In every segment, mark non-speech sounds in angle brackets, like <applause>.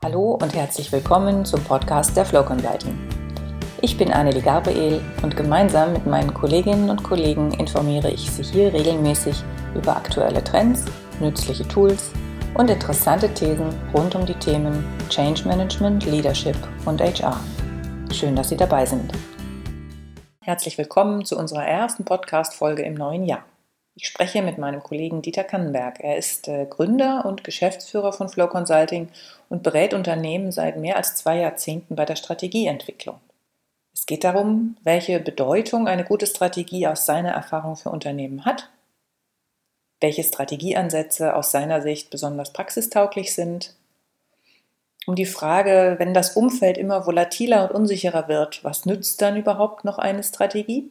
Hallo und herzlich willkommen zum Podcast der Flow Consulting. Ich bin Annelie Gabriel und gemeinsam mit meinen Kolleginnen und Kollegen informiere ich Sie hier regelmäßig über aktuelle Trends, nützliche Tools und interessante Thesen rund um die Themen Change Management, Leadership und HR. Schön, dass Sie dabei sind. Herzlich willkommen zu unserer ersten Podcast-Folge im neuen Jahr. Ich spreche mit meinem Kollegen Dieter Kannenberg. Er ist äh, Gründer und Geschäftsführer von Flow Consulting und berät Unternehmen seit mehr als zwei Jahrzehnten bei der Strategieentwicklung. Es geht darum, welche Bedeutung eine gute Strategie aus seiner Erfahrung für Unternehmen hat, welche Strategieansätze aus seiner Sicht besonders praxistauglich sind, um die Frage, wenn das Umfeld immer volatiler und unsicherer wird, was nützt dann überhaupt noch eine Strategie?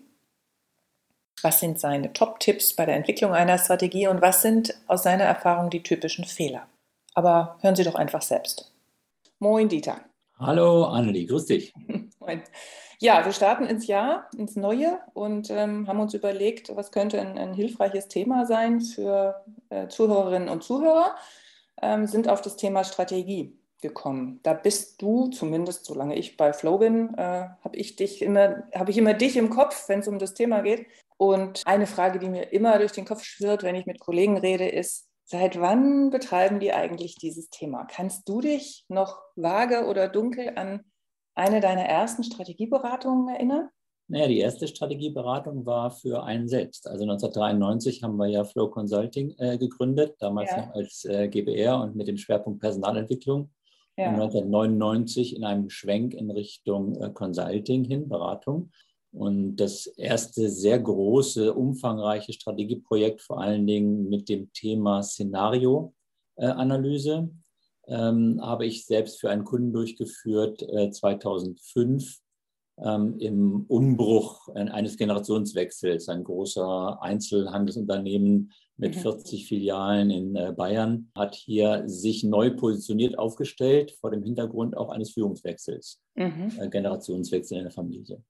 Was sind seine Top-Tipps bei der Entwicklung einer Strategie und was sind aus seiner Erfahrung die typischen Fehler? Aber hören Sie doch einfach selbst. Moin, Dieter. Hallo, Annelie, grüß dich. <laughs> Moin. Ja, wir starten ins Jahr, ins Neue und ähm, haben uns überlegt, was könnte ein, ein hilfreiches Thema sein für äh, Zuhörerinnen und Zuhörer, ähm, sind auf das Thema Strategie gekommen. Da bist du, zumindest solange ich bei Flow bin, äh, habe ich dich immer, habe ich immer dich im Kopf, wenn es um das Thema geht. Und eine Frage, die mir immer durch den Kopf schwirrt, wenn ich mit Kollegen rede, ist, seit wann betreiben die eigentlich dieses Thema? Kannst du dich noch vage oder dunkel an eine deiner ersten Strategieberatungen erinnern? Naja, die erste Strategieberatung war für einen selbst. Also 1993 haben wir ja Flow Consulting äh, gegründet, damals ja. noch als äh, GBR und mit dem Schwerpunkt Personalentwicklung. Ja. Und 1999 in einem Schwenk in Richtung äh, Consulting hin, Beratung. Und das erste sehr große, umfangreiche Strategieprojekt, vor allen Dingen mit dem Thema Szenarioanalyse, ähm, habe ich selbst für einen Kunden durchgeführt, äh, 2005 ähm, im Umbruch eines Generationswechsels. Ein großer Einzelhandelsunternehmen mit mhm. 40 Filialen in äh, Bayern hat hier sich neu positioniert aufgestellt vor dem Hintergrund auch eines Führungswechsels, mhm. äh, Generationswechsel in der Familie.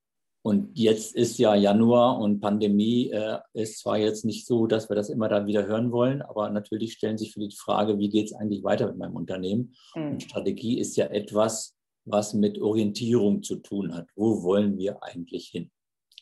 Und jetzt ist ja Januar und Pandemie äh, ist zwar jetzt nicht so, dass wir das immer dann wieder hören wollen, aber natürlich stellen sich für die Frage, wie geht es eigentlich weiter mit meinem Unternehmen? Mhm. Und Strategie ist ja etwas, was mit Orientierung zu tun hat. Wo wollen wir eigentlich hin?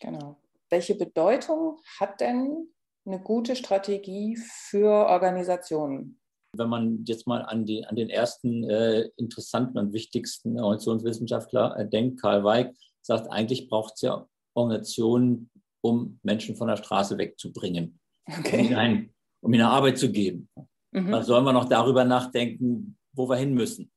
Genau. Welche Bedeutung hat denn eine gute Strategie für Organisationen? Wenn man jetzt mal an, die, an den ersten äh, interessanten und wichtigsten Organisationswissenschaftler äh, denkt, Karl Weig, sagt, eigentlich braucht es ja Organisationen, um Menschen von der Straße wegzubringen, okay. um, ihnen um ihnen Arbeit zu geben. Mhm. Dann sollen wir noch darüber nachdenken, wo wir hin müssen.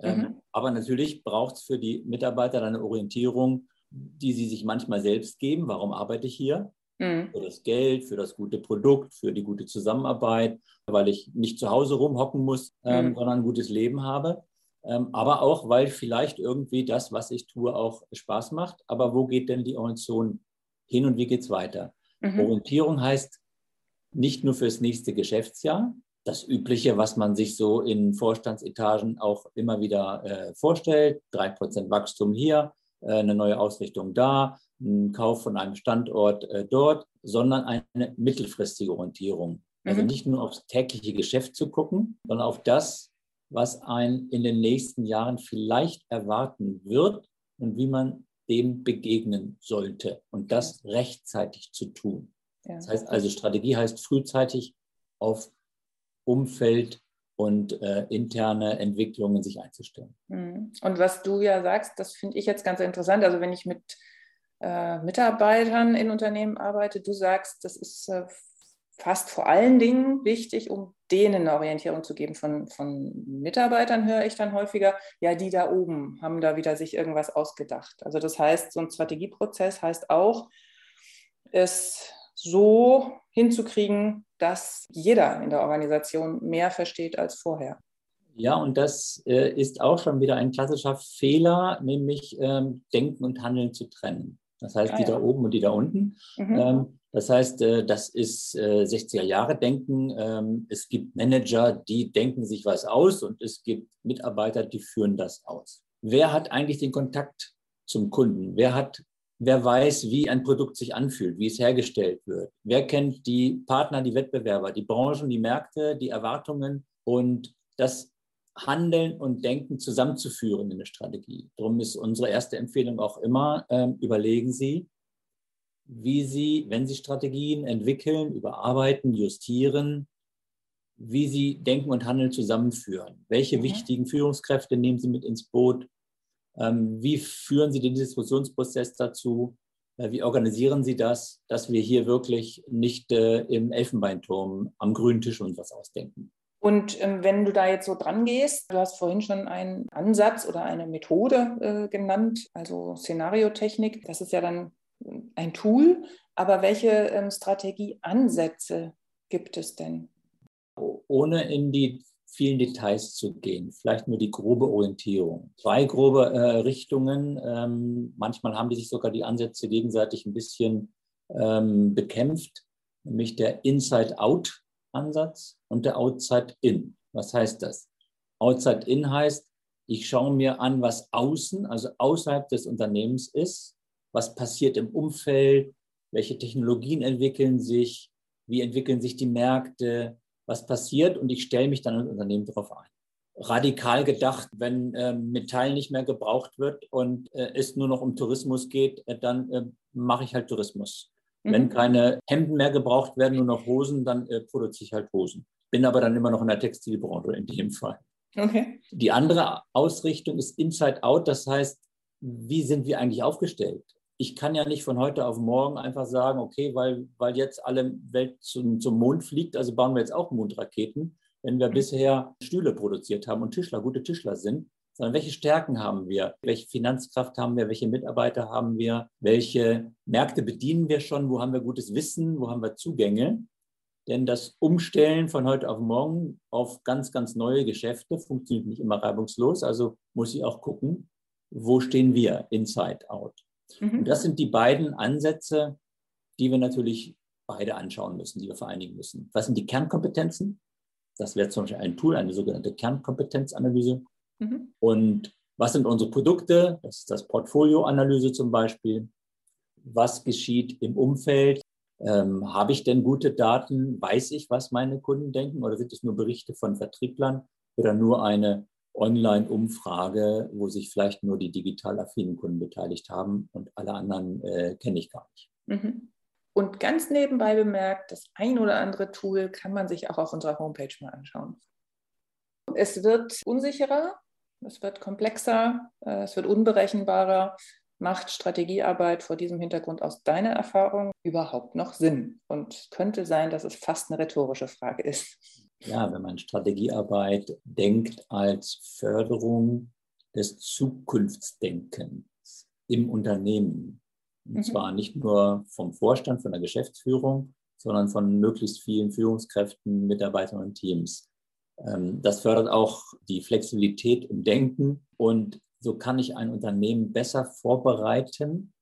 Ähm, mhm. aber natürlich braucht es für die Mitarbeiter eine Orientierung, die sie sich manchmal selbst geben. Warum arbeite ich hier? Mhm. Für das Geld, für das gute Produkt, für die gute Zusammenarbeit, weil ich nicht zu Hause rumhocken muss, ähm, mhm. sondern ein gutes Leben habe. Ähm, aber auch, weil vielleicht irgendwie das, was ich tue, auch Spaß macht. Aber wo geht denn die Orientierung hin und wie geht es weiter? Mhm. Orientierung heißt nicht nur fürs nächste Geschäftsjahr, das Übliche, was man sich so in Vorstandsetagen auch immer wieder äh, vorstellt, 3% Wachstum hier, äh, eine neue Ausrichtung da, ein Kauf von einem Standort äh, dort, sondern eine mittelfristige Orientierung. Also mhm. nicht nur aufs tägliche Geschäft zu gucken, sondern auf das, was ein in den nächsten Jahren vielleicht erwarten wird und wie man dem begegnen sollte und das rechtzeitig zu tun. Ja. Das heißt also, Strategie heißt frühzeitig auf Umfeld und äh, interne Entwicklungen sich einzustellen. Mhm. Und was du ja sagst, das finde ich jetzt ganz interessant. Also wenn ich mit äh, Mitarbeitern in Unternehmen arbeite, du sagst, das ist äh, fast vor allen Dingen wichtig, um denen eine Orientierung zu geben. Von, von Mitarbeitern höre ich dann häufiger, ja, die da oben haben da wieder sich irgendwas ausgedacht. Also das heißt, so ein Strategieprozess heißt auch, es so hinzukriegen, dass jeder in der Organisation mehr versteht als vorher. Ja, und das äh, ist auch schon wieder ein klassischer Fehler, nämlich ähm, Denken und Handeln zu trennen. Das heißt, ah, die ja. da oben und die da unten. Mhm. Ähm, das heißt, äh, das ist 60er äh, Jahre Denken. Ähm, es gibt Manager, die denken sich was aus und es gibt Mitarbeiter, die führen das aus. Wer hat eigentlich den Kontakt zum Kunden? Wer hat Wer weiß, wie ein Produkt sich anfühlt, wie es hergestellt wird? Wer kennt die Partner, die Wettbewerber, die Branchen, die Märkte, die Erwartungen? Und das Handeln und Denken zusammenzuführen in eine Strategie. Darum ist unsere erste Empfehlung auch immer, äh, überlegen Sie, wie Sie, wenn Sie Strategien entwickeln, überarbeiten, justieren, wie Sie Denken und Handeln zusammenführen. Welche mhm. wichtigen Führungskräfte nehmen Sie mit ins Boot? Ähm, wie führen Sie den Diskussionsprozess dazu? Äh, wie organisieren Sie das, dass wir hier wirklich nicht äh, im Elfenbeinturm am grünen Tisch uns was ausdenken? Und ähm, wenn du da jetzt so dran gehst, du hast vorhin schon einen Ansatz oder eine Methode äh, genannt, also Szenariotechnik, das ist ja dann ein Tool, aber welche ähm, Strategieansätze gibt es denn? Ohne in die vielen Details zu gehen, vielleicht nur die grobe Orientierung. Zwei grobe äh, Richtungen, ähm, manchmal haben die sich sogar die Ansätze gegenseitig ein bisschen ähm, bekämpft, nämlich der Inside-Out Ansatz und der Outside-In. Was heißt das? Outside-In heißt, ich schaue mir an, was außen, also außerhalb des Unternehmens ist, was passiert im Umfeld, welche Technologien entwickeln sich, wie entwickeln sich die Märkte, was passiert und ich stelle mich dann im Unternehmen darauf ein. Radikal gedacht, wenn äh, Metall nicht mehr gebraucht wird und äh, es nur noch um Tourismus geht, äh, dann äh, mache ich halt Tourismus. Mhm. Wenn keine Hemden mehr gebraucht werden, nur noch Hosen, dann äh, produziere ich halt Hosen. Bin aber dann immer noch in der Textilbranche in dem Fall. Okay. Die andere Ausrichtung ist Inside Out, das heißt, wie sind wir eigentlich aufgestellt? Ich kann ja nicht von heute auf morgen einfach sagen, okay, weil, weil jetzt alle Welt zum, zum Mond fliegt, also bauen wir jetzt auch Mondraketen. Wenn wir mhm. bisher Stühle produziert haben und Tischler, gute Tischler sind, sondern welche Stärken haben wir, welche Finanzkraft haben wir, welche Mitarbeiter haben wir, welche Märkte bedienen wir schon, wo haben wir gutes Wissen, wo haben wir Zugänge. Denn das Umstellen von heute auf morgen auf ganz, ganz neue Geschäfte funktioniert nicht immer reibungslos. Also muss ich auch gucken, wo stehen wir, inside, out. Mhm. Und das sind die beiden Ansätze, die wir natürlich beide anschauen müssen, die wir vereinigen müssen. Was sind die Kernkompetenzen? Das wäre zum Beispiel ein Tool, eine sogenannte Kernkompetenzanalyse. Mhm. Und was sind unsere Produkte? Das ist das Portfolioanalyse zum Beispiel. Was geschieht im Umfeld? Ähm, habe ich denn gute Daten? Weiß ich, was meine Kunden denken? Oder sind es nur Berichte von Vertrieblern oder nur eine Online-Umfrage, wo sich vielleicht nur die digital affinen Kunden beteiligt haben und alle anderen äh, kenne ich gar nicht? Mhm. Und ganz nebenbei bemerkt, das ein oder andere Tool kann man sich auch auf unserer Homepage mal anschauen. Es wird unsicherer, es wird komplexer, äh, es wird unberechenbarer. Macht Strategiearbeit vor diesem Hintergrund aus deiner Erfahrung überhaupt noch Sinn? Und könnte sein, dass es fast eine rhetorische Frage ist. Ja, wenn man Strategiearbeit denkt als Förderung des Zukunftsdenkens im Unternehmen. Und mhm. zwar nicht nur vom Vorstand, von der Geschäftsführung, sondern von möglichst vielen Führungskräften, Mitarbeitern und Teams. Ähm, das fördert auch die Flexibilität im Denken und so kann ich ein Unternehmen besser vorbereiten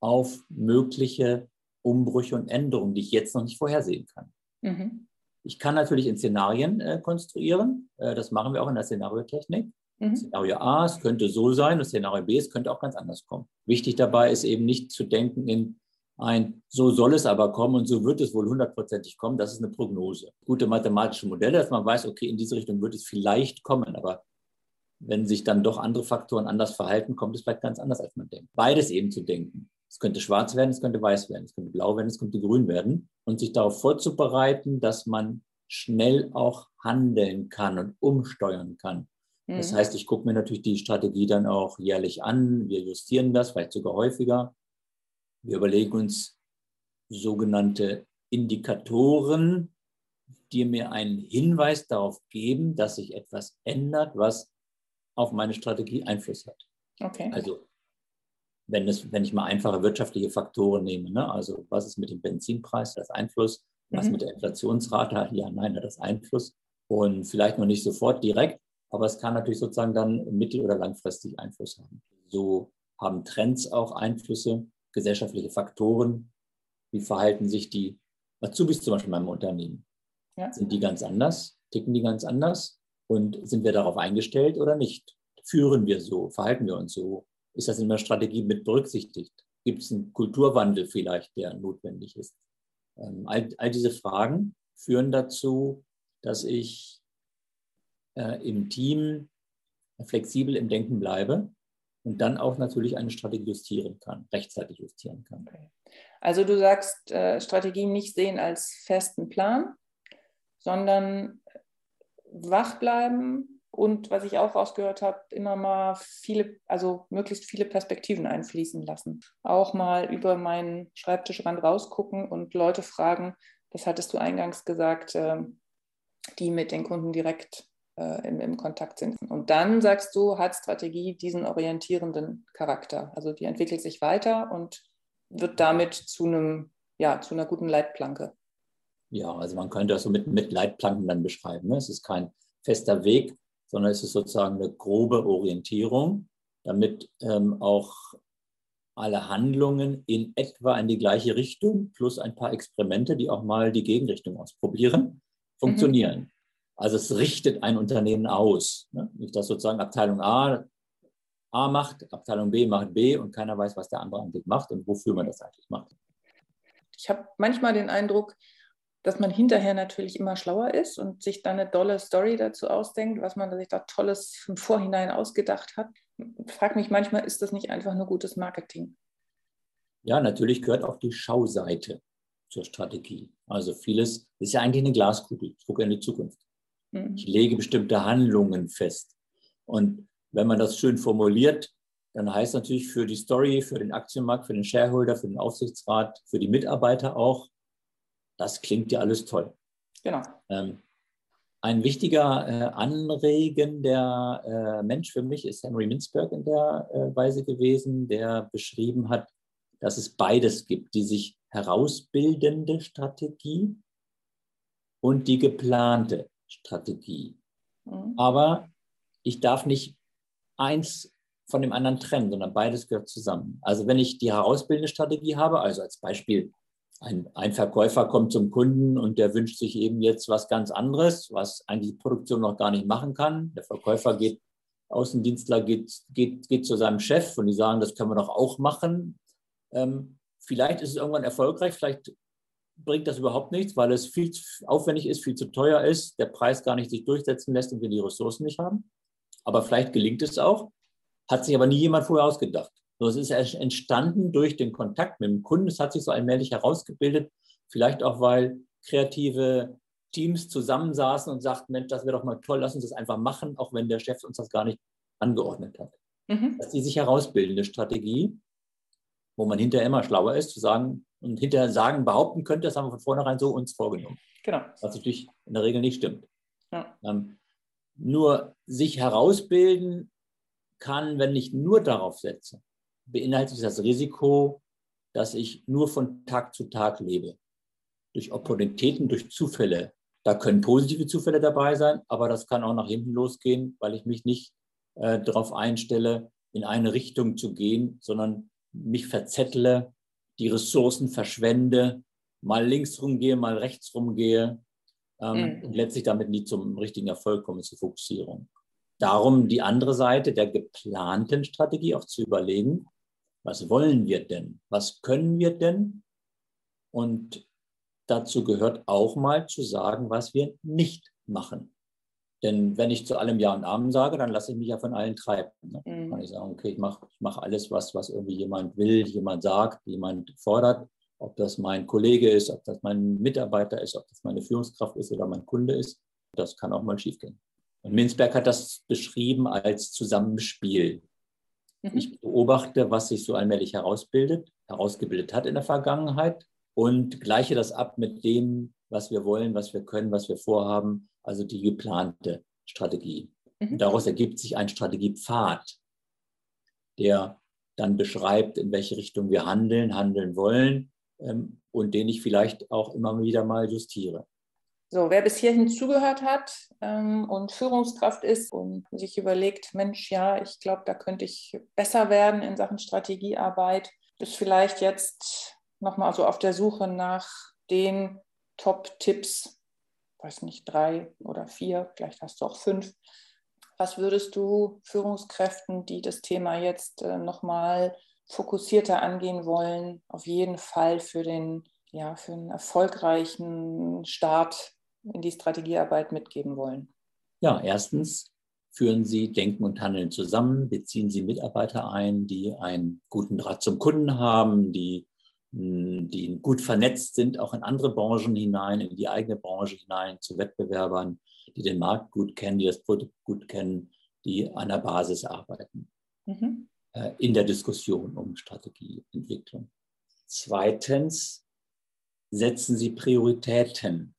auf mögliche Umbrüche und Änderungen, die ich jetzt noch nicht vorhersehen kann. Mhm. Ich kann natürlich in Szenarien äh, konstruieren. Äh, das machen wir auch in der Szenariotechnik. Mhm. Szenario A, es könnte so sein, und Szenario B, es könnte auch ganz anders kommen. Wichtig dabei ist eben nicht zu denken in ein, so soll es aber kommen und so wird es wohl hundertprozentig kommen, das ist eine Prognose. Gute mathematische Modelle, dass man weiß, okay, in diese Richtung wird es vielleicht kommen, aber wenn sich dann doch andere Faktoren anders verhalten, kommt es vielleicht ganz anders, als man denkt. Beides eben zu denken. Es könnte schwarz werden, es könnte weiß werden, es könnte blau werden, es könnte grün werden und sich darauf vorzubereiten, dass man schnell auch handeln kann und umsteuern kann. Das mhm. heißt, ich gucke mir natürlich die Strategie dann auch jährlich an. Wir justieren das, vielleicht sogar häufiger. Wir überlegen uns sogenannte Indikatoren, die mir einen Hinweis darauf geben, dass sich etwas ändert, was auf meine Strategie Einfluss hat. Okay. Also wenn, es, wenn ich mal einfache wirtschaftliche Faktoren nehme, ne? also was ist mit dem Benzinpreis, das Einfluss, was mhm. mit der Inflationsrate, ja, nein, hat das Einfluss und vielleicht noch nicht sofort direkt, aber es kann natürlich sozusagen dann mittel- oder langfristig Einfluss haben. So haben Trends auch Einflüsse gesellschaftliche Faktoren. Wie verhalten sich die Azubis zum Beispiel in meinem Unternehmen? Ja. Sind die ganz anders? Ticken die ganz anders? Und sind wir darauf eingestellt oder nicht? Führen wir so? Verhalten wir uns so? Ist das in der Strategie mit berücksichtigt? Gibt es einen Kulturwandel vielleicht, der notwendig ist? Ähm, all, all diese Fragen führen dazu, dass ich äh, im Team flexibel im Denken bleibe und dann auch natürlich eine Strategie justieren kann, rechtzeitig justieren kann. Okay. Also du sagst, äh, Strategien nicht sehen als festen Plan, sondern wach bleiben und was ich auch rausgehört habe, immer mal viele, also möglichst viele Perspektiven einfließen lassen. Auch mal über meinen Schreibtischrand rausgucken und Leute fragen, das hattest du eingangs gesagt, äh, die mit den Kunden direkt äh, im, im Kontakt sind. Und dann sagst du, hat Strategie diesen orientierenden Charakter. Also die entwickelt sich weiter und wird damit zu einem, ja, zu einer guten Leitplanke. Ja, also man könnte das so mit, mit Leitplanken dann beschreiben. Ne? Es ist kein fester Weg, sondern es ist sozusagen eine grobe Orientierung, damit ähm, auch alle Handlungen in etwa in die gleiche Richtung plus ein paar Experimente, die auch mal die Gegenrichtung ausprobieren, funktionieren. Mhm. Also es richtet ein Unternehmen aus. Ne? Nicht, dass sozusagen Abteilung A A macht, Abteilung B macht B und keiner weiß, was der andere eigentlich macht und wofür man das eigentlich macht. Ich habe manchmal den Eindruck, dass man hinterher natürlich immer schlauer ist und sich dann eine tolle Story dazu ausdenkt, was man sich da Tolles im Vorhinein ausgedacht hat. Ich frage mich manchmal, ist das nicht einfach nur gutes Marketing? Ja, natürlich gehört auch die Schauseite zur Strategie. Also vieles ist ja eigentlich eine Glaskugel. Ich gucke in die Zukunft. Mhm. Ich lege bestimmte Handlungen fest. Und wenn man das schön formuliert, dann heißt natürlich für die Story, für den Aktienmarkt, für den Shareholder, für den Aufsichtsrat, für die Mitarbeiter auch, das klingt ja alles toll. Genau. Ähm, ein wichtiger äh, anregender äh, Mensch für mich ist Henry Mintzberg in der äh, Weise gewesen, der beschrieben hat, dass es beides gibt, die sich herausbildende Strategie und die geplante Strategie. Mhm. Aber ich darf nicht eins von dem anderen trennen, sondern beides gehört zusammen. Also wenn ich die herausbildende Strategie habe, also als Beispiel, ein, ein, Verkäufer kommt zum Kunden und der wünscht sich eben jetzt was ganz anderes, was eigentlich die Produktion noch gar nicht machen kann. Der Verkäufer geht, Außendienstler geht, geht, geht zu seinem Chef und die sagen, das können wir doch auch machen. Ähm, vielleicht ist es irgendwann erfolgreich, vielleicht bringt das überhaupt nichts, weil es viel zu aufwendig ist, viel zu teuer ist, der Preis gar nicht sich durchsetzen lässt und wir die Ressourcen nicht haben aber vielleicht gelingt es auch. Hat sich aber nie jemand vorher ausgedacht. es ist entstanden durch den Kontakt mit dem Kunden. Es hat sich so allmählich herausgebildet, vielleicht auch, weil kreative Teams zusammensaßen und sagten, Mensch, das wäre doch mal toll, lass uns das einfach machen, auch wenn der Chef uns das gar nicht angeordnet hat. Mhm. Das ist die sich herausbildende Strategie, wo man hinterher immer schlauer ist, zu sagen und hinterher sagen, behaupten könnte, das haben wir von vornherein so uns vorgenommen. Genau. Was natürlich in der Regel nicht stimmt. Ja. Ähm, nur sich herausbilden kann, wenn ich nur darauf setze, beinhaltet das Risiko, dass ich nur von Tag zu Tag lebe. Durch Opportunitäten, durch Zufälle. Da können positive Zufälle dabei sein, aber das kann auch nach hinten losgehen, weil ich mich nicht äh, darauf einstelle, in eine Richtung zu gehen, sondern mich verzettle, die Ressourcen verschwende, mal links rumgehe, mal rechts rumgehe ähm, mhm. und letztlich damit nie zum richtigen Erfolg kommen, zur Fokussierung. Darum die andere Seite der geplanten Strategie auch zu überlegen, was wollen wir denn? Was können wir denn? Und dazu gehört auch mal zu sagen, was wir nicht machen. Denn wenn ich zu allem Ja und Amen sage, dann lasse ich mich ja von allen treiben. Ne? Mhm. Kann ich sagen, okay, ich mache ich mach alles, was, was irgendwie jemand will, jemand sagt, jemand fordert ob das mein Kollege ist, ob das mein Mitarbeiter ist, ob das meine Führungskraft ist oder mein Kunde ist. Das kann auch mal schiefgehen. Und Minzberg hat das beschrieben als Zusammenspiel. Mhm. Ich beobachte, was sich so allmählich herausbildet, herausgebildet hat in der Vergangenheit und gleiche das ab mit dem, was wir wollen, was wir können, was wir vorhaben, also die geplante Strategie. Mhm. daraus ergibt sich ein Strategiepfad, der dann beschreibt, in welche Richtung wir handeln, handeln wollen ähm, und den ich vielleicht auch immer wieder mal justiere. So, wer bis hierhin zugehört hat ähm, und Führungskraft ist und sich überlegt, Mensch, ja, ich glaube, da könnte ich besser werden in Sachen Strategiearbeit, ist vielleicht jetzt nochmal so auf der Suche nach den Top-Tipps, weiß nicht, drei oder vier, vielleicht hast du auch fünf. Was würdest du Führungskräften, die das Thema jetzt äh, nochmal fokussierter angehen wollen, auf jeden Fall für den, ja, für einen erfolgreichen Start in die Strategiearbeit mitgeben wollen? Ja, erstens führen Sie Denken und Handeln zusammen, beziehen Sie Mitarbeiter ein, die einen guten Draht zum Kunden haben, die, die gut vernetzt sind, auch in andere Branchen hinein, in die eigene Branche hinein, zu Wettbewerbern, die den Markt gut kennen, die das Produkt gut kennen, die an der Basis arbeiten. Mhm. Äh, in der Diskussion um Strategieentwicklung. Zweitens setzen Sie Prioritäten.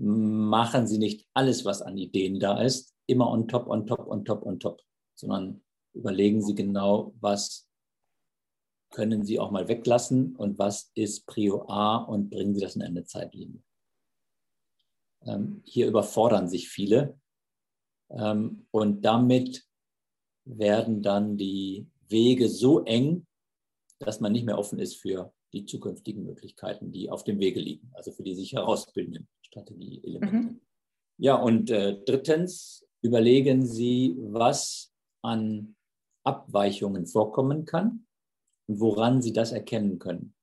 Machen Sie nicht alles, was an Ideen da ist, immer on top, on top, on top, on top, sondern überlegen Sie genau, was können Sie auch mal weglassen und was ist Prio A und bringen Sie das in eine Zeitlinie. Ähm, hier überfordern sich viele ähm, und damit werden dann die Wege so eng, dass man nicht mehr offen ist für die zukünftigen Möglichkeiten, die auf dem Wege liegen, also für die sich herausbildenden Strategieelemente. Mhm. Ja, und äh, drittens überlegen Sie, was an Abweichungen vorkommen kann und woran Sie das erkennen können.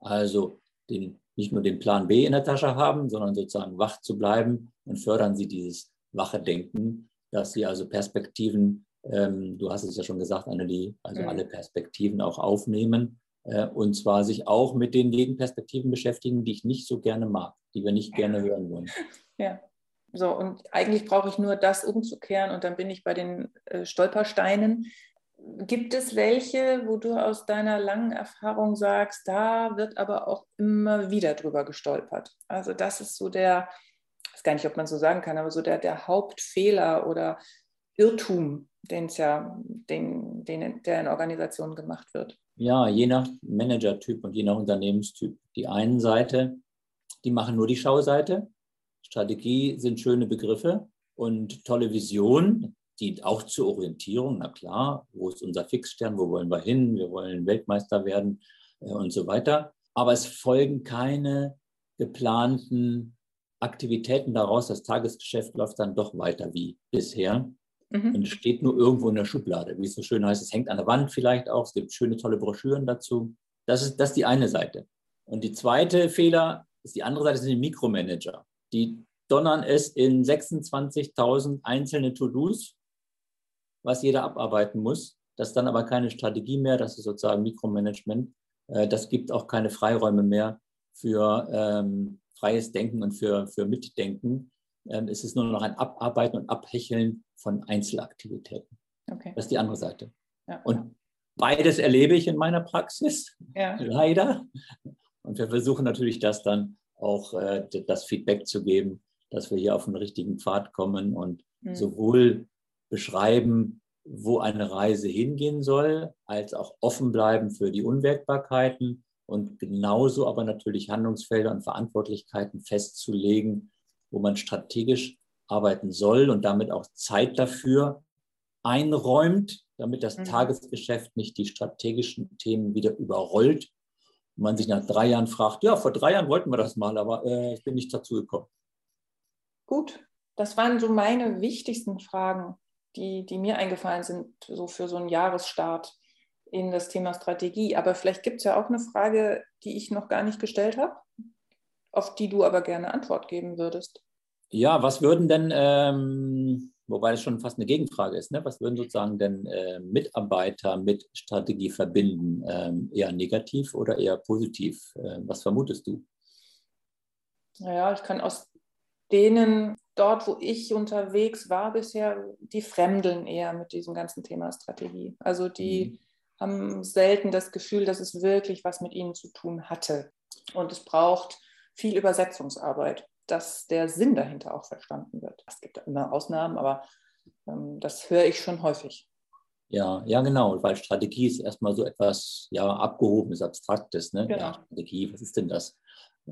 Also den, nicht nur den Plan B in der Tasche haben, sondern sozusagen wach zu bleiben und fördern Sie dieses wache Denken, dass Sie also Perspektiven ähm, du hast es ja schon gesagt, Annelie, also mhm. alle Perspektiven auch aufnehmen äh, und zwar sich auch mit den Gegenperspektiven beschäftigen, die ich nicht so gerne mag, die wir nicht gerne hören wollen. <laughs> Ja, so und eigentlich brauche ich nur das umzukehren und dann bin ich bei den äh, Stolpersteinen. Gibt es welche, wo du aus deiner langen Erfahrung sagst, da wird aber auch immer wieder drüber gestolpert? Also das ist so der, ich weiß gar nicht, ob man so sagen kann, aber so der, der Hauptfehler oder Irrtum, den es ja, den, den, der in Organisationen gemacht wird? Ja, je nach Managertyp und je nach Unternehmenstyp. Die einen Seite, die machen nur die Schauseite. Strategie sind schöne Begriffe und tolle Visionen, dient auch zur Orientierung. Na klar, wo ist unser Fixstern, wo wollen wir hin? Wir wollen Weltmeister werden äh, und so weiter. Aber es folgen keine geplanten Aktivitäten daraus. Das Tagesgeschäft läuft dann doch weiter wie bisher. Mhm. Und steht nur irgendwo in der Schublade. Wie es so schön heißt, es hängt an der Wand vielleicht auch. Es gibt schöne, tolle Broschüren dazu. Das ist, das ist die eine Seite. Und die zweite Fehler ist die andere Seite, sind die Mikromanager. Die donnern es in 26.000 einzelne To-Dos, was jeder abarbeiten muss. Das ist dann aber keine Strategie mehr, das ist sozusagen Mikromanagement. Äh, das gibt auch keine Freiräume mehr für ähm, freies Denken und für, für Mitdenken. Ähm, es ist nur noch ein Abarbeiten und Abhecheln von Einzelaktivitäten. Okay. Das ist die andere Seite. Ja. Und beides erlebe ich in meiner Praxis, ja. <laughs> leider. Und wir versuchen natürlich das dann auch äh, das Feedback zu geben, dass wir hier auf den richtigen Pfad kommen und mhm. sowohl beschreiben, wo eine Reise hingehen soll, als auch offen bleiben für die Unwägbarkeiten und genauso aber natürlich Handlungsfelder und Verantwortlichkeiten festzulegen, wo man strategisch arbeiten soll und damit auch Zeit dafür einräumt, damit das mhm. Tagesgeschäft nicht die strategischen Themen wieder überrollt und man sich nach drei Jahren fragt, ja, vor drei Jahren wollten wir das mal, aber äh, ich bin nicht dazu gekommen. Gut, das waren so meine wichtigsten Fragen, die, die mir eingefallen sind, so für so einen Jahresstart in das Thema Strategie. Aber vielleicht gibt es ja auch eine Frage, die ich noch gar nicht gestellt habe, auf die du aber gerne Antwort geben würdest. Ja, was würden denn, ähm, wobei das schon fast eine Gegenfrage ist, ne? was würden sozusagen denn äh, Mitarbeiter mit Strategie verbinden? Ähm, eher negativ oder eher positiv? Äh, was vermutest du? Naja, ich kann aus denen dort, wo ich unterwegs war bisher, die fremdeln eher mit diesem ganzen Thema Strategie. Also die mhm. haben selten das Gefühl, dass es wirklich was mit ihnen zu tun hatte. Und es braucht viel Übersetzungsarbeit dass der Sinn dahinter auch verstanden wird. Es gibt immer Ausnahmen, aber ähm, das höre ich schon häufig. Ja, ja, genau, weil Strategie ist erstmal so etwas ja, abgehobenes, abstraktes. Ne? Genau. Ja, Strategie, was ist denn das?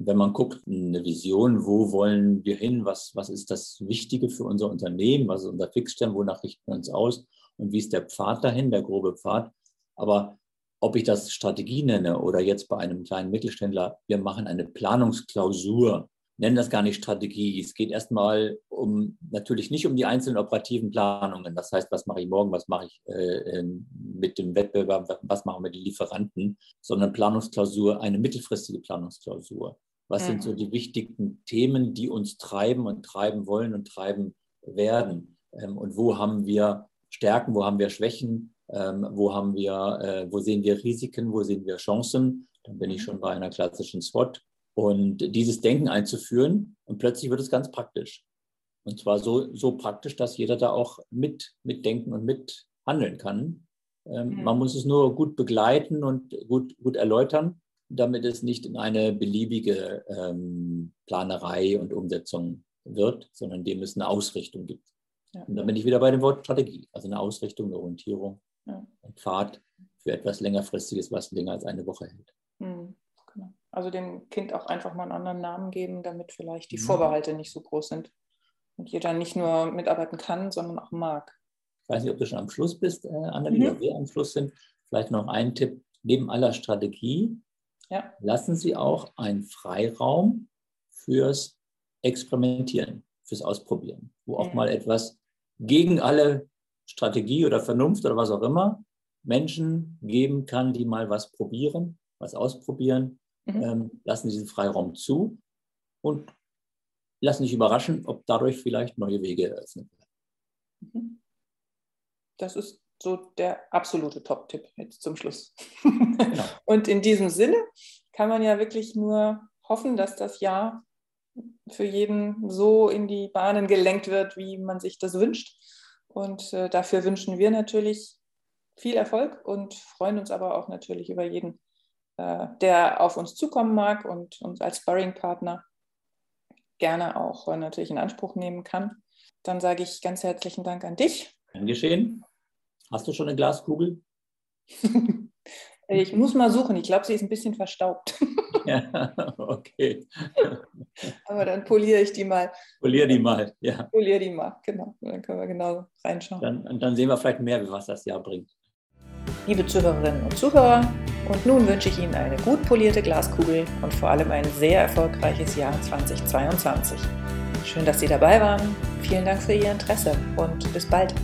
Wenn man guckt, eine Vision, wo wollen wir hin, was, was ist das Wichtige für unser Unternehmen, was ist unser Fixstern, wonach richten wir uns aus und wie ist der Pfad dahin, der grobe Pfad. Aber ob ich das Strategie nenne oder jetzt bei einem kleinen Mittelständler, wir machen eine Planungsklausur, nennen das gar nicht Strategie. Es geht erstmal um natürlich nicht um die einzelnen operativen Planungen. Das heißt, was mache ich morgen, was mache ich äh, mit dem Wettbewerb, was machen wir den Lieferanten, sondern Planungsklausur, eine mittelfristige Planungsklausur. Was sind so die wichtigen Themen, die uns treiben und treiben wollen und treiben werden? Ähm, und wo haben wir Stärken, wo haben wir Schwächen, ähm, wo, haben wir, äh, wo sehen wir Risiken, wo sehen wir Chancen? Dann bin ich mhm. schon bei einer klassischen SWOT. Und dieses Denken einzuführen und plötzlich wird es ganz praktisch. Und zwar so, so praktisch, dass jeder da auch mit, mitdenken und mithandeln kann. Ähm, mhm. Man muss es nur gut begleiten und gut, gut erläutern, damit es nicht in eine beliebige ähm, Planerei und Umsetzung wird, sondern dem es eine Ausrichtung gibt. Ja. Und dann bin ich wieder bei dem Wort Strategie, also eine Ausrichtung, eine Orientierung, ja. ein Pfad für etwas längerfristiges, was länger als eine Woche hält. Mhm. Genau. Also dem Kind auch einfach mal einen anderen Namen geben, damit vielleicht die mhm. Vorbehalte nicht so groß sind und jeder nicht nur mitarbeiten kann, sondern auch mag. Ich weiß nicht, ob du schon am Schluss bist, äh, Annalena, mhm. wir am Schluss sind. Vielleicht noch ein Tipp, neben aller Strategie, ja. lassen Sie auch einen Freiraum fürs Experimentieren, fürs Ausprobieren, wo auch mhm. mal etwas gegen alle Strategie oder Vernunft oder was auch immer Menschen geben kann, die mal was probieren, was ausprobieren. Mhm. Ähm, lassen Sie diesen Freiraum zu und lassen sich überraschen, ob dadurch vielleicht neue Wege eröffnet werden. Mhm. Das ist so der absolute Top-Tipp jetzt zum Schluss. Genau. <laughs> Und in diesem Sinne kann man ja wirklich nur hoffen, dass das Jahr für jeden so in die Bahnen gelenkt wird, wie man sich das wünscht. Und äh, dafür wünschen wir natürlich viel Erfolg und freuen uns aber auch natürlich über jeden, äh, der auf uns zukommen mag und uns als Sparring-Partner gerne auch äh, natürlich in Anspruch nehmen kann. Dann sage ich ganz herzlichen Dank an dich. Geschehen. Hast du schon eine Glaskugel? <laughs> ich muss mal suchen. Ich glaube, sie ist ein bisschen verstaubt. <laughs> ja, okay. <laughs> Aber dann poliere ich die mal. Poliere die mal, ja. Poliere die mal, genau. Dann können wir genau reinschauen. Dann, dann sehen wir vielleicht mehr, was das Jahr bringt. Liebe Zuhörerinnen und Zuhörer, und nun wünsche ich Ihnen eine gut polierte Glaskugel und vor allem ein sehr erfolgreiches Jahr 2022. Schön, dass Sie dabei waren. Vielen Dank für Ihr Interesse und bis bald.